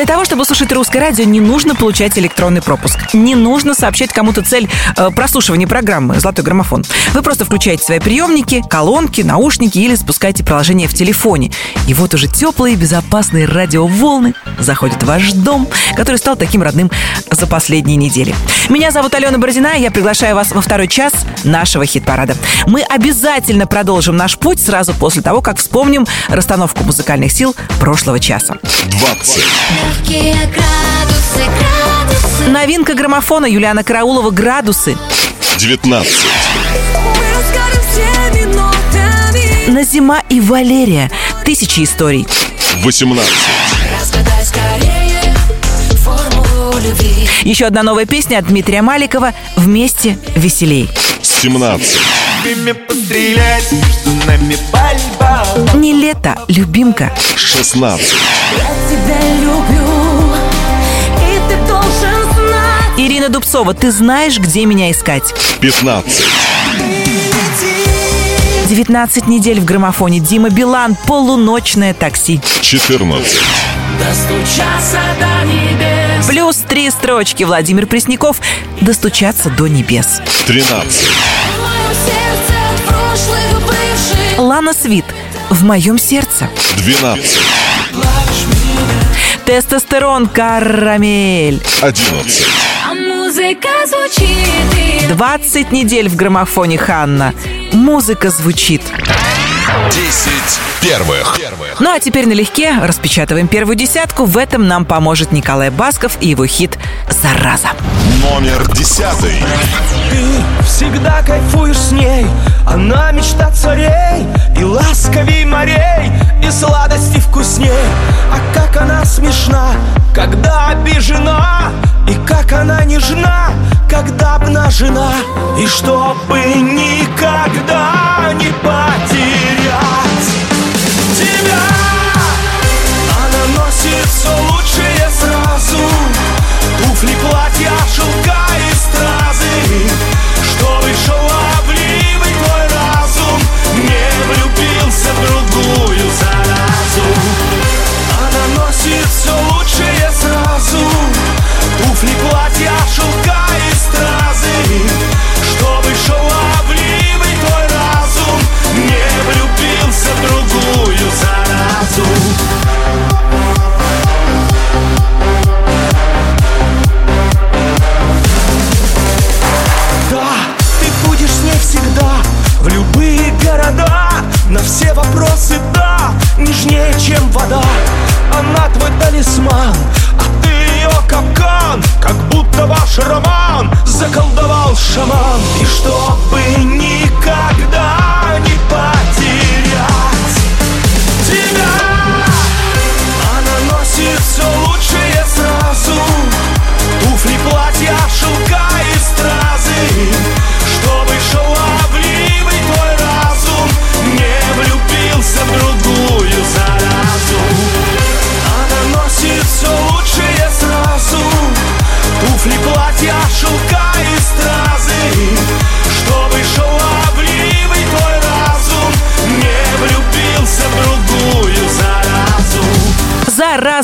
Для того, чтобы слушать русское радио, не нужно получать электронный пропуск. Не нужно сообщать кому-то цель э, прослушивания программы «Золотой граммофон». Вы просто включаете свои приемники, колонки, наушники или спускаете приложение в телефоне. И вот уже теплые, безопасные радиоволны заходят в ваш дом, который стал таким родным за последние недели. Меня зовут Алена Бородина, я приглашаю вас во второй час нашего хит-парада. Мы обязательно продолжим наш путь сразу после того, как вспомним расстановку музыкальных сил прошлого часа. 20. Новинка граммофона Юлиана Караулова «Градусы». 19. Назима и Валерия. Тысячи историй. 18. Еще одна новая песня от Дмитрия Маликова «Вместе веселей». 17. Время пострелять, между нами борьба Не лето, любимка. 16. Ирина Дубцова, ты знаешь, где меня искать? 15. 19 недель в граммофоне Дима Билан «Полуночное такси». 14. Плюс три строчки Владимир Пресняков «Достучаться до небес». 13. Лана Свит «В моем сердце». 12. Тестостерон «Карамель». 11. Музыка звучит 20 недель в граммофоне Ханна. Музыка звучит. 10 первых. Ну а теперь налегке распечатываем первую десятку. В этом нам поможет Николай Басков и его хит «Зараза». Номер 10. Ты всегда кайфуешь с ней Она мечта царей И ласковей морей И сладости вкусней А как она смешна Когда обижена И как она нежна Когда обнажена И чтобы никогда не потерять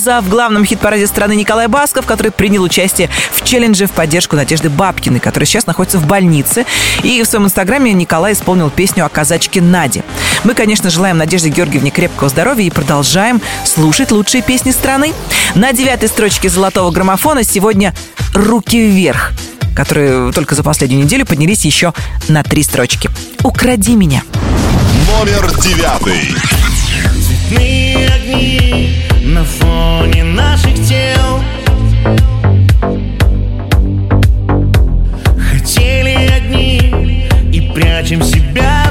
«Зараза» в главном хит-параде страны Николай Басков, который принял участие в челлендже в поддержку Надежды Бабкиной, которая сейчас находится в больнице. И в своем инстаграме Николай исполнил песню о казачке Наде. Мы, конечно, желаем Надежде Георгиевне крепкого здоровья и продолжаем слушать лучшие песни страны. На девятой строчке золотого граммофона сегодня «Руки вверх», которые только за последнюю неделю поднялись еще на три строчки. «Укради меня». Номер 9. Цветные огни на фоне наших тел. Хотели одни и прячем себя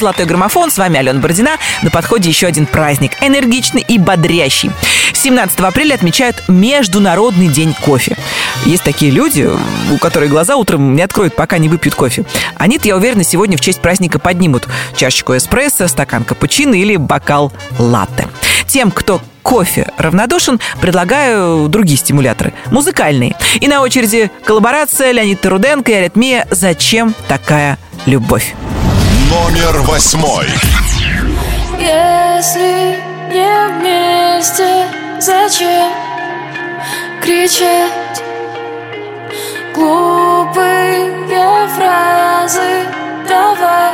«Золотой граммофон». С вами Алена Бородина. На подходе еще один праздник. Энергичный и бодрящий. 17 апреля отмечают Международный день кофе. Есть такие люди, у которых глаза утром не откроют, пока не выпьют кофе. Они-то, я уверена, сегодня в честь праздника поднимут чашечку эспрессо, стакан капучино или бокал латте. Тем, кто кофе равнодушен, предлагаю другие стимуляторы, музыкальные. И на очереди коллаборация Леонид Таруденко и Аритмия «Зачем такая любовь?» Номер восьмой. Если не вместе, зачем кричать глупые фразы? Давай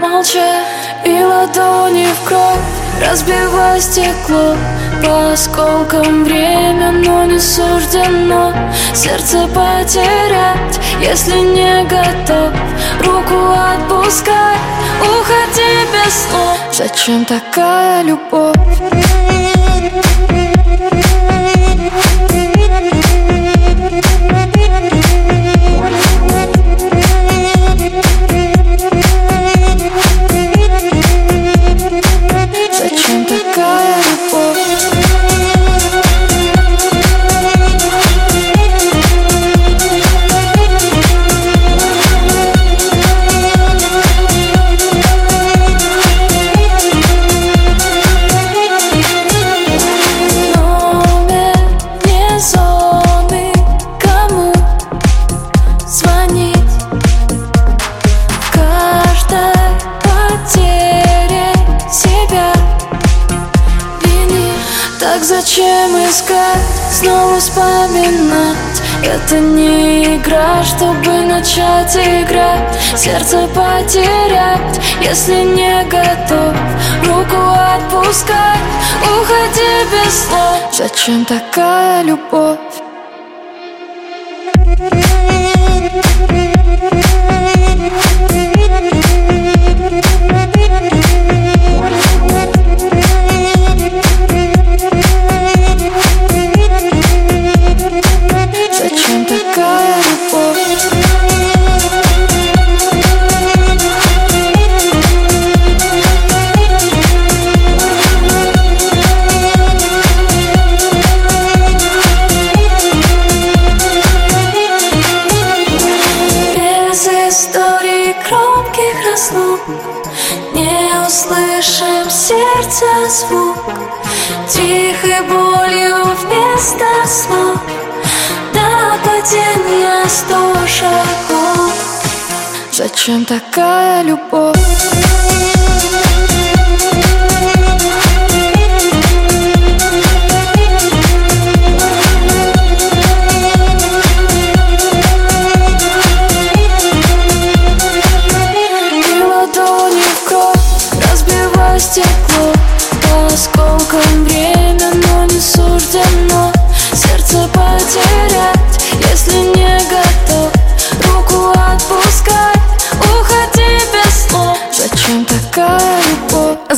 молчать и ладони в кровь Разбивай стекло по осколкам время, но не суждено. Сердце потерять, если не готов. Руку отпускай, уходи без слов. Зачем такая любовь? Играть Сердце потерять, если не готов. Руку отпускать, уходи без слов Зачем такая любовь? Зачем такая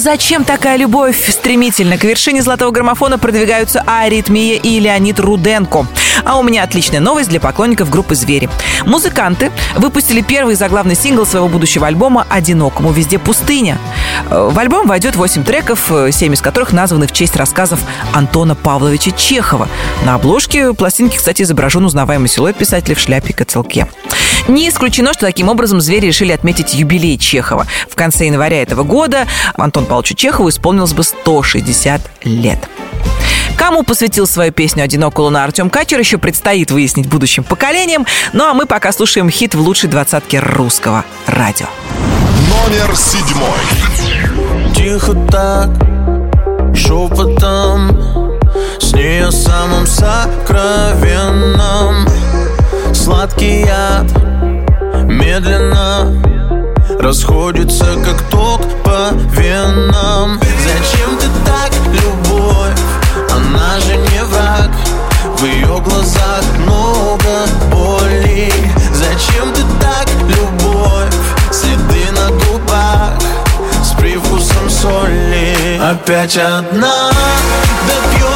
зачем такая любовь? Стремительно к вершине золотого граммофона продвигаются Аритмия и Леонид Руденко. А у меня отличная новость для поклонников группы «Звери». Музыканты выпустили первый заглавный сингл своего будущего альбома «Одинокому везде пустыня». В альбом войдет 8 треков, э, 7 из которых названы в честь рассказов Антона Павловича Чехова. На обложке пластинки, кстати, изображен узнаваемый силуэт писателя в шляпе и котелке. Не исключено, что таким образом «Звери» решили отметить юбилей Чехова. В конце января этого года Антон Павловичу Чехову исполнилось бы 160 лет. Кому посвятил свою песню «Одинокая луна» Артем Качер, еще предстоит выяснить будущим поколениям. Ну а мы пока слушаем хит в лучшей двадцатке русского радио. Номер седьмой. Тихо так, шепотом С ней о самом сокровенном Сладкий яд медленно Расходится, как ток по венам Зачем ты так, любовь? Она же не враг В ее глазах много боли Зачем ты так, любовь? Следы на губах с привкусом соли Опять одна, допьешь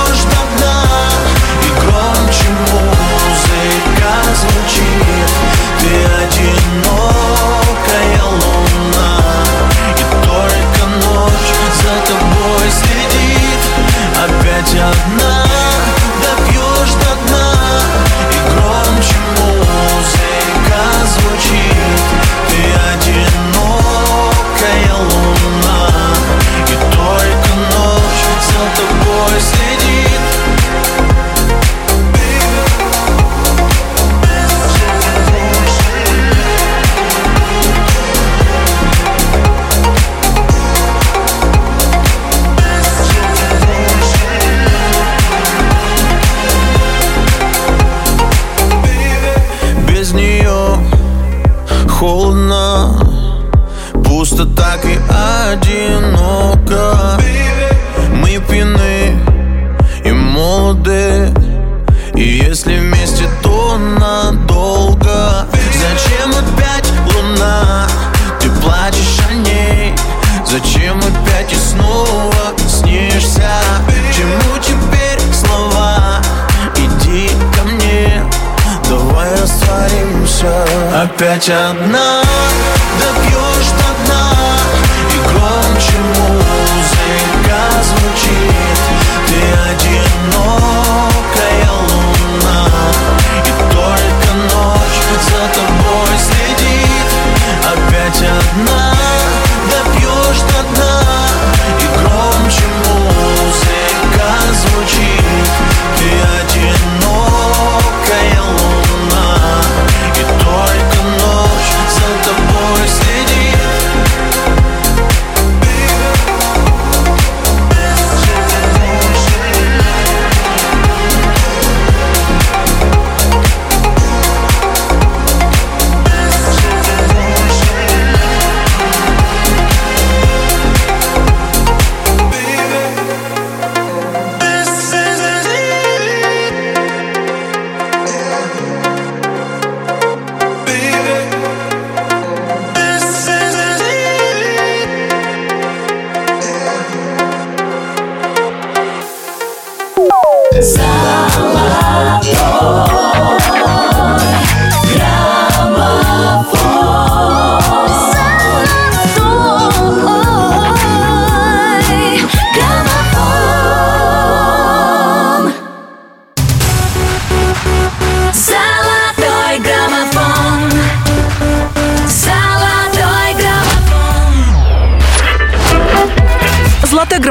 Опять одна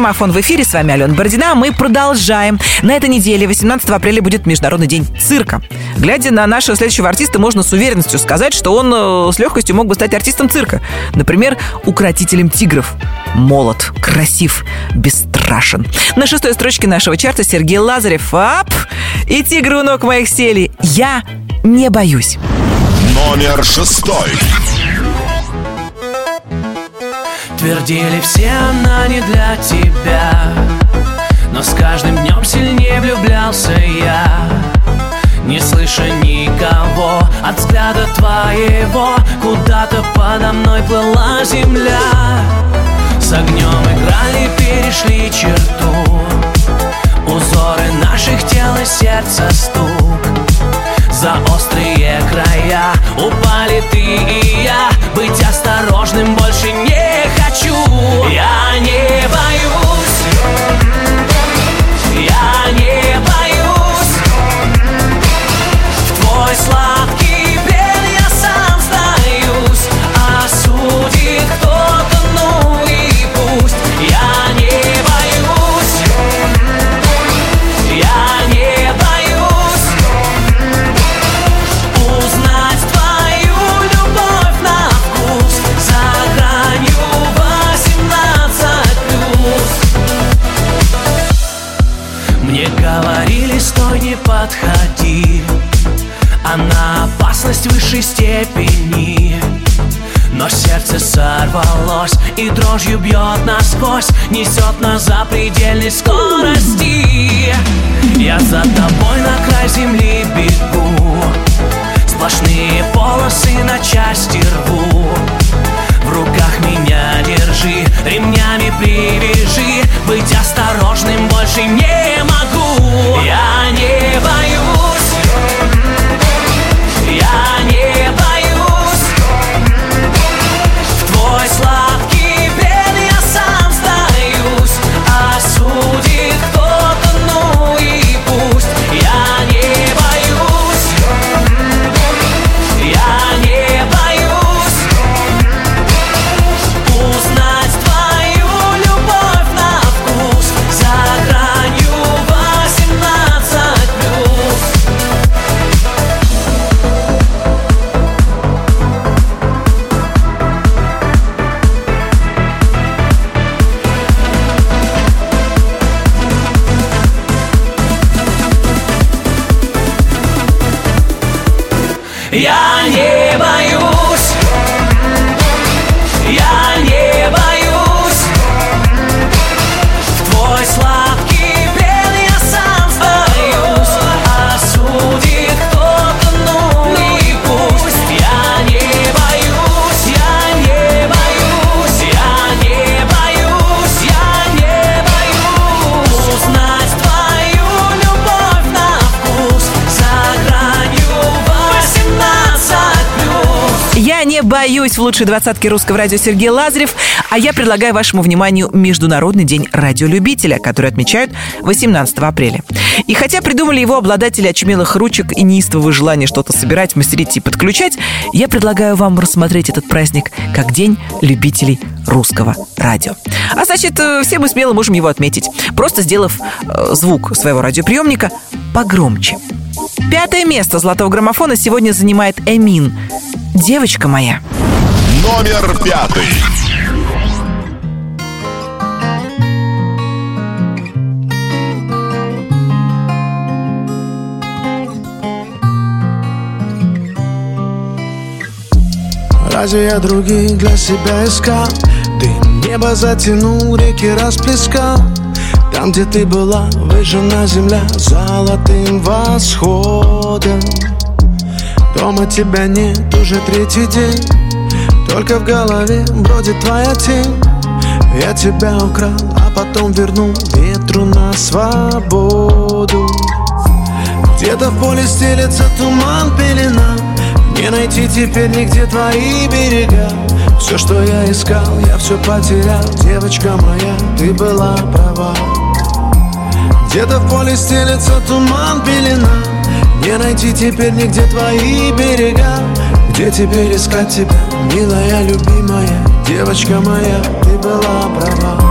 Граммофон в эфире. С вами Алена Бородина. Мы продолжаем. На этой неделе, 18 апреля, будет Международный день цирка. Глядя на нашего следующего артиста, можно с уверенностью сказать, что он э, с легкостью мог бы стать артистом цирка. Например, укротителем тигров. Молод, красив, бесстрашен. На шестой строчке нашего чарта Сергей Лазарев. Ап! И тигры у ног моих сели. Я не боюсь. Номер шестой. Твердили все, она не для тебя. Но с каждым днем сильнее влюблялся я. Не слыша никого от взгляда твоего Куда-то подо мной плыла земля. С огнем играли, перешли черту. Узоры наших тел и сердца стук. За острые края упали ты и я. Быть осторожным больше не Я не сердце сорвалось и дрожью бьет насквозь. Несет на запредельной скорости. Я за тобой на край земли бегу. Сплошные полосы на части рву Боюсь в лучшей двадцатке русского радио Сергей Лазарев, а я предлагаю вашему вниманию Международный день радиолюбителя, который отмечают 18 апреля. И хотя придумали его обладатели очумелых ручек и неистового желания что-то собирать, мастерить и подключать, я предлагаю вам рассмотреть этот праздник как День любителей русского радио. А значит, э, все мы смело можем его отметить, просто сделав э, звук своего радиоприемника погромче. Пятое место золотого граммофона сегодня занимает Эмин. Девочка моя. Номер пятый. Разве я других для себя искал? Дым небо затянул, реки расплескал Там, где ты была, выжжена земля Золотым восходом Дома тебя нет уже третий день. Только в голове бродит твоя тень. Я тебя украл, а потом вернул Ветру на свободу. Где-то в поле стелется туман, пелена. Не найти теперь нигде твои берега. Все, что я искал, я все потерял. Девочка моя, ты была права. Где-то в поле стелется туман, пелена Не найти теперь нигде твои берега? Где теперь искать тебя, милая, любимая? Девочка моя, ты была права.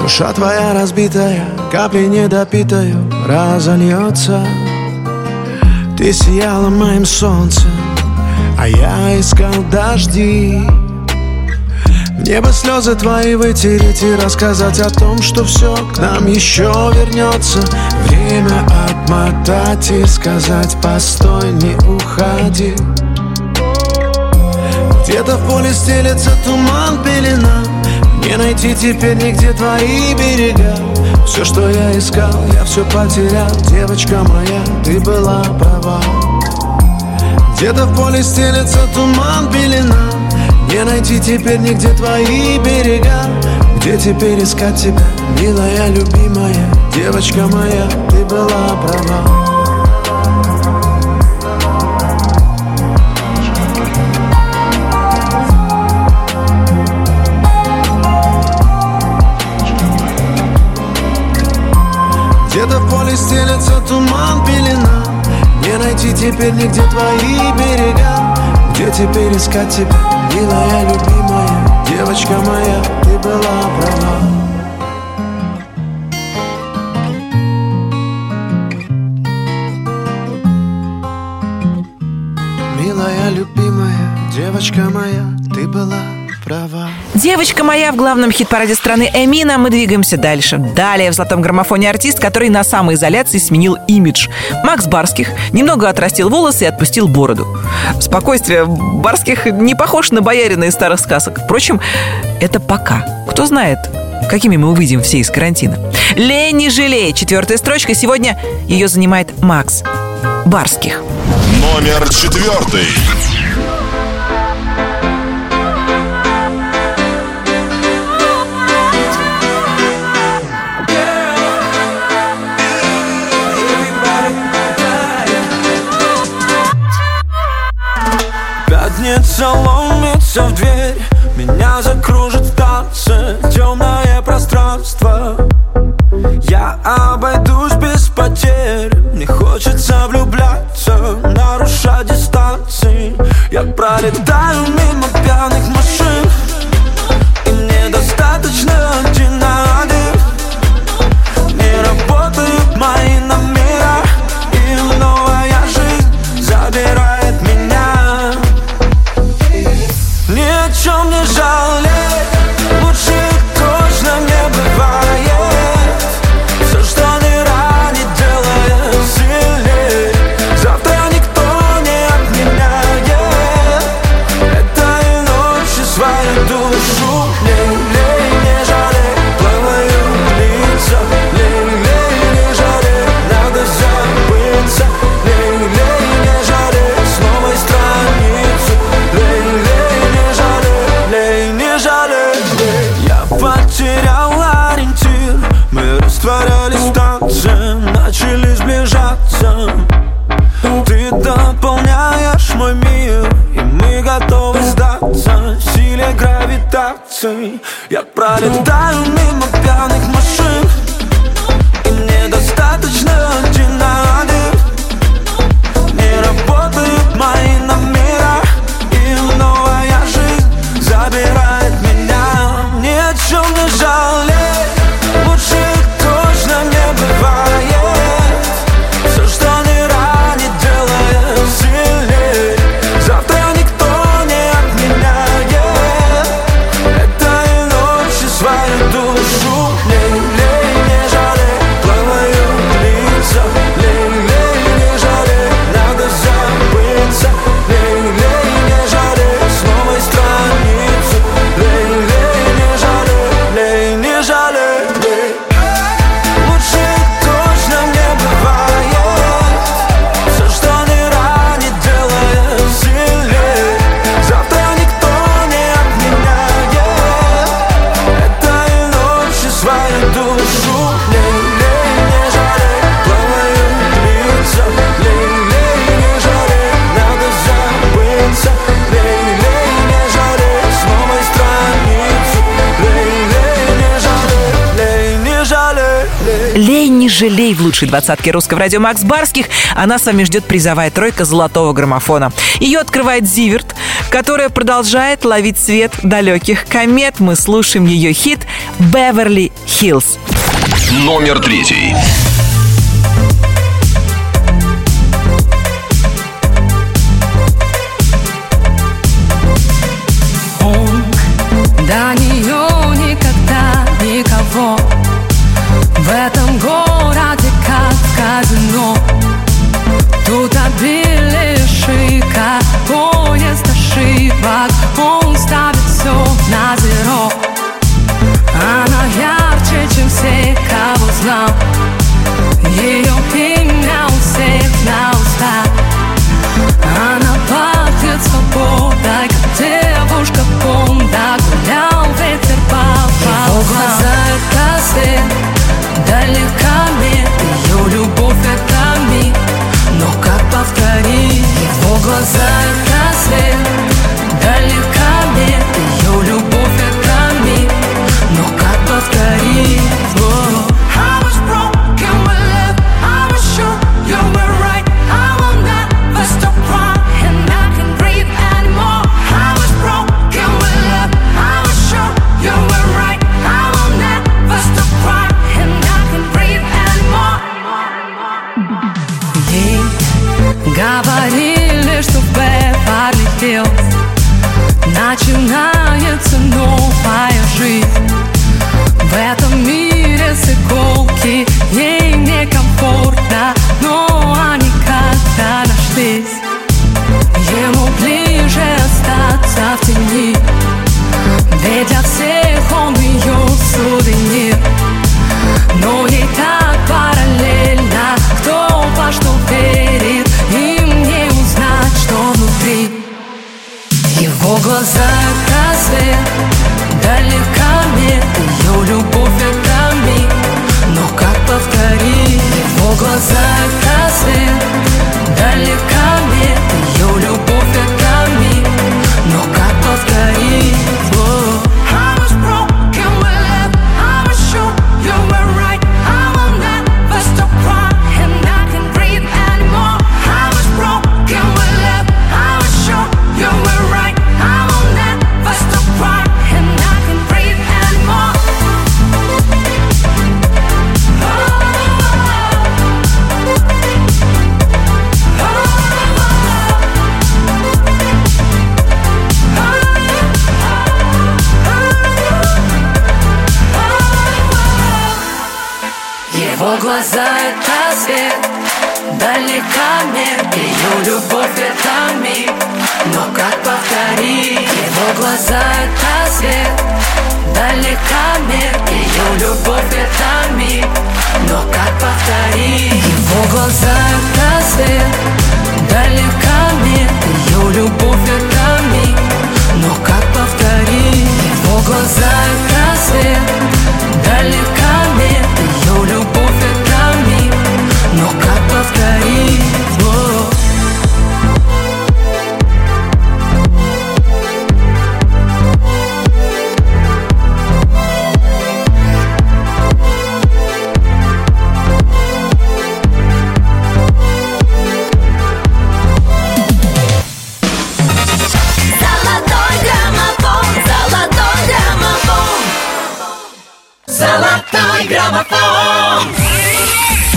Душа твоя разбитая, капли недопитаю разольется. Ты сияла моим солнцем, а я искал дожди. В небо слезы твои вытереть и рассказать о том, что все к нам еще вернется Время отмотать и сказать постой, не уходи где-то в поле стелется туман, пелена. Не найти теперь нигде твои берега. Все, что я искал, я все потерял. Девочка моя, ты была права Где-то в поле стелется туман, пелена. Не найти теперь нигде твои берега. Где теперь искать тебя, милая, любимая? Девочка моя, ты была права. Где-то в поле стелется туман, пелена найти теперь нигде твои берега. Где теперь искать тебя, милая, любимая? Девочка моя, ты была права. Милая, любимая, девочка моя, ты была права Девочка моя в главном хит-параде страны Эмина. Мы двигаемся дальше. Далее в золотом граммофоне артист, который на самоизоляции сменил имидж. Макс Барских немного отрастил волосы и отпустил бороду. Спокойствие Барских не похож на боярина из старых сказок. Впрочем, это пока. Кто знает, какими мы увидим все из карантина. Лень не. Четвертая строчка. Сегодня ее занимает Макс Барских. Номер четвертый. Пятница ломится в дверь Меня закружит в танце Темное пространство. Я обойдусь без потерь Мне хочется влюбляться Нарушать дистанции. Я пролетаю мимо пьяных машин жалей в лучшей двадцатке русского радио Макс Барских. Она с вами ждет призовая тройка золотого граммофона. Ее открывает Зиверт, которая продолжает ловить свет далеких комет. Мы слушаем ее хит «Беверли Хиллз». Номер третий. начинать. Глаза это свет. Далека мне Ее любовь это миг. Но как повторить? Его глаза это свет. Далека мне Ее любовь это миг. Но как повторить? Его глаза это свет. Далека мне Ее любовь это миг. Но как повторить? Его глаза это свет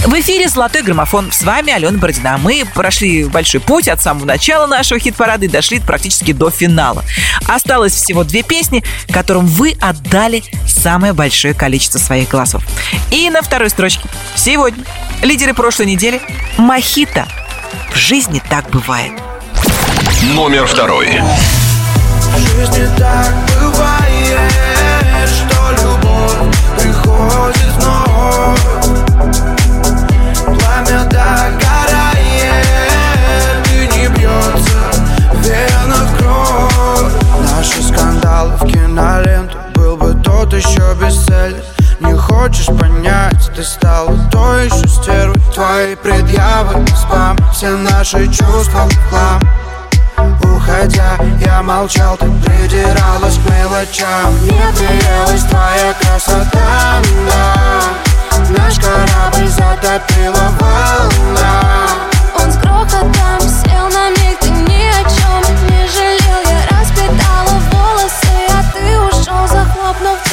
В эфире «Золотой граммофон». С вами Алена Бородина. Мы прошли большой путь от самого начала нашего хит-парада и дошли практически до финала. Осталось всего две песни, которым вы отдали самое большое количество своих голосов. И на второй строчке сегодня лидеры прошлой недели «Мохито». В жизни так бывает. Номер второй. В жизни так бывает, что любовь приходит вновь еще бестселлер Не хочешь понять, ты стала той еще стервой. Твои предъявы, спам, все наши чувства в хлам. Уходя, я молчал, ты придиралась к мелочам. Мне приелась твоя красота, да. Наш корабль затопила волна. Он с грохотом сел на миг, ты ни о чем не жалел. Я распитала волосы, а ты ушел, захлопнув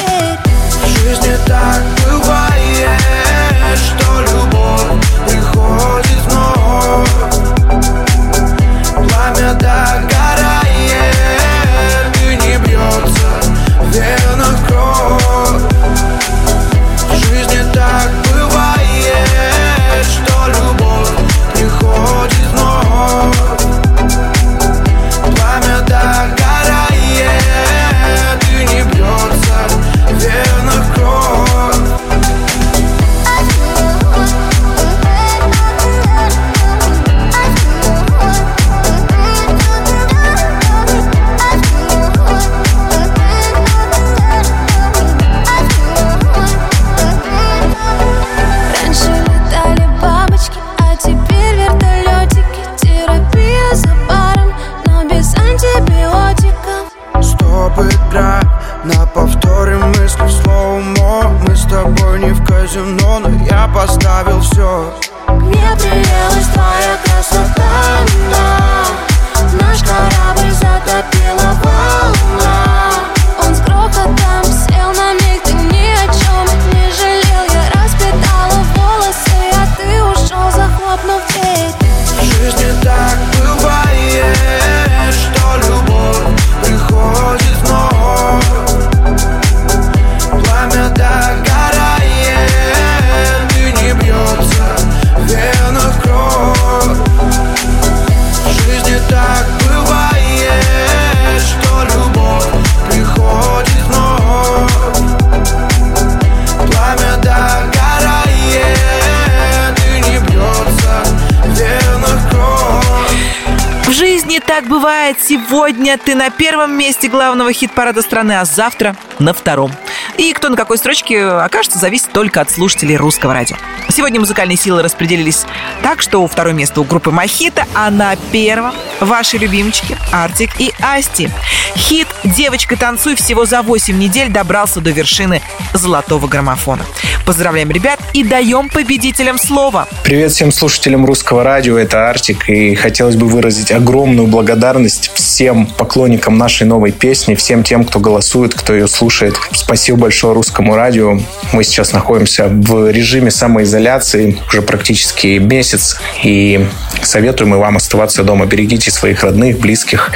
сегодня ты на первом месте главного хит-парада страны, а завтра на втором. И кто на какой строчке окажется, зависит только от слушателей русского радио. Сегодня музыкальные силы распределились так, что второе место у группы Мохито, а на первом ваши любимчики Артик и Асти. Хит «Девочка, танцуй» всего за 8 недель добрался до вершины золотого граммофона. Поздравляем ребят и даем победителям слово. Привет всем слушателям русского радио, это Артик, и хотелось бы выразить огромную благодарность всем поклонникам нашей новой песни, всем тем, кто голосует, кто ее слушает. Спасибо большое русскому радио. Мы сейчас находимся в режиме самоизоляции уже практически месяц, и советуем и вам оставаться дома. Берегите своих родных, близких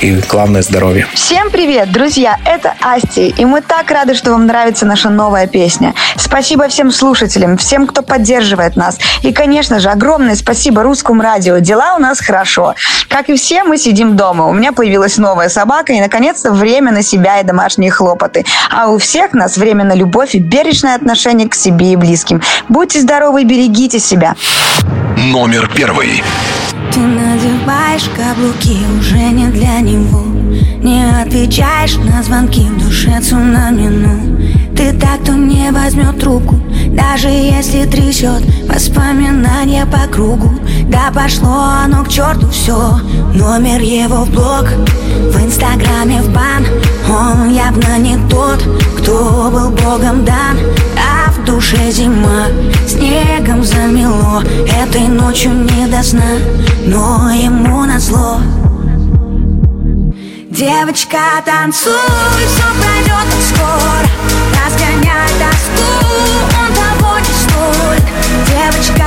и, главное, здоровье. Всем привет, друзья! Это Асти, и мы так рады, что вам нравится наша новая песня. Спасибо всем слушателям, всем, кто поддерживает нас. И, конечно же, огромное спасибо русскому радио. Дела у нас хорошо. Как и все, мы сидим дома. У меня появилась новая собака, и, наконец-то, время на себя и домашние хлопоты. А у всех нас время на любовь и бережное отношение к себе и близким. Будьте здоровы и берегите себя. Номер первый. Ты надеваешь каблуки уже не для него. Не отвечаешь на звонки в душе цунами, ну Ты так, кто не возьмет трубку Даже если трясет воспоминания по кругу. Да пошло оно к черту все Номер его в блог. В инстаграме в бан Он явно не тот, кто был богом дан. А в душе зима Снегом замело Этой ночью не до сна Но ему назло. Девочка, танцуй, все пройдет скоро Разгоняй тоску, он того не стоит Девочка,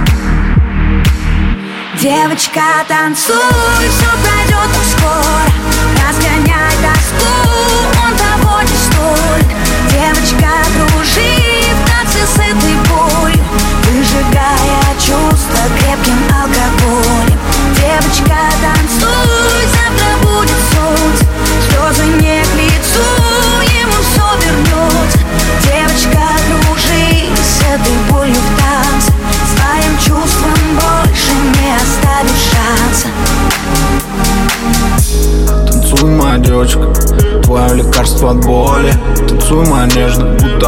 Девочка, танцуй, все пройдет скоро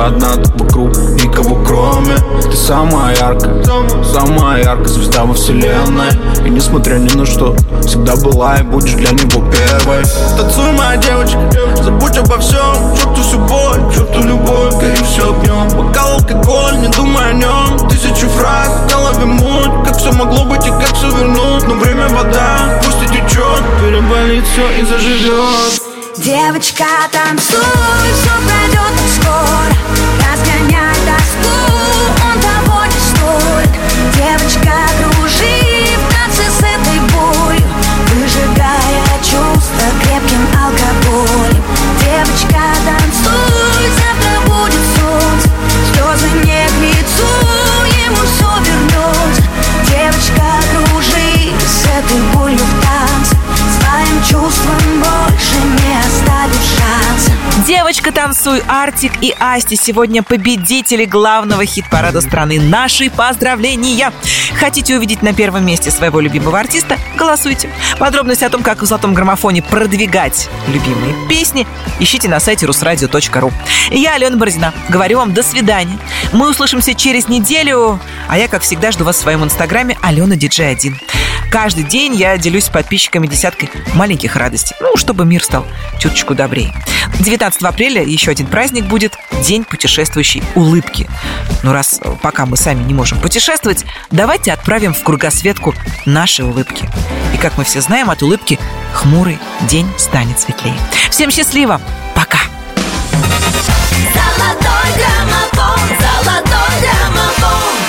одна ты вокруг, никого кроме. Ты самая яркая, самая яркая звезда во вселенной. И несмотря ни на что, всегда была и будешь для него первой. Танцуй, моя девочка, забудь обо всем. Черту всю боль, черту любовь, гори все огнем Бокал алкоголь, не думай о нем Тысячу фраз, в голове муть. Как все могло быть и как все вернуть? Но время вода, пусть и течет Переболит все и заживет Девочка, танцуй, все пройдет скоро. Разгоняй тоску, он того не стоит. Девочка, Танцуй, Артик и Асти сегодня победители главного хит-парада страны. Наши поздравления! Хотите увидеть на первом месте своего любимого артиста? Голосуйте. Подробности о том, как в золотом граммофоне продвигать любимые песни, ищите на сайте русрадио.ру. Я Алена Бородина. Говорю вам до свидания. Мы услышимся через неделю, а я, как всегда, жду вас в своем инстаграме Алена Диджей 1. Каждый день я делюсь с подписчиками десяткой маленьких радостей. Ну, чтобы мир стал чуточку добрее. 19 апреля еще один праздник будет – День путешествующей улыбки. Ну, раз э, пока мы сами не можем путешествовать, давайте отправим в кругосветку наши улыбки. И как мы все знаем, от улыбки хмурый день станет светлее. Всем счастливо! Пока! Золотой граммофон, золотой граммофон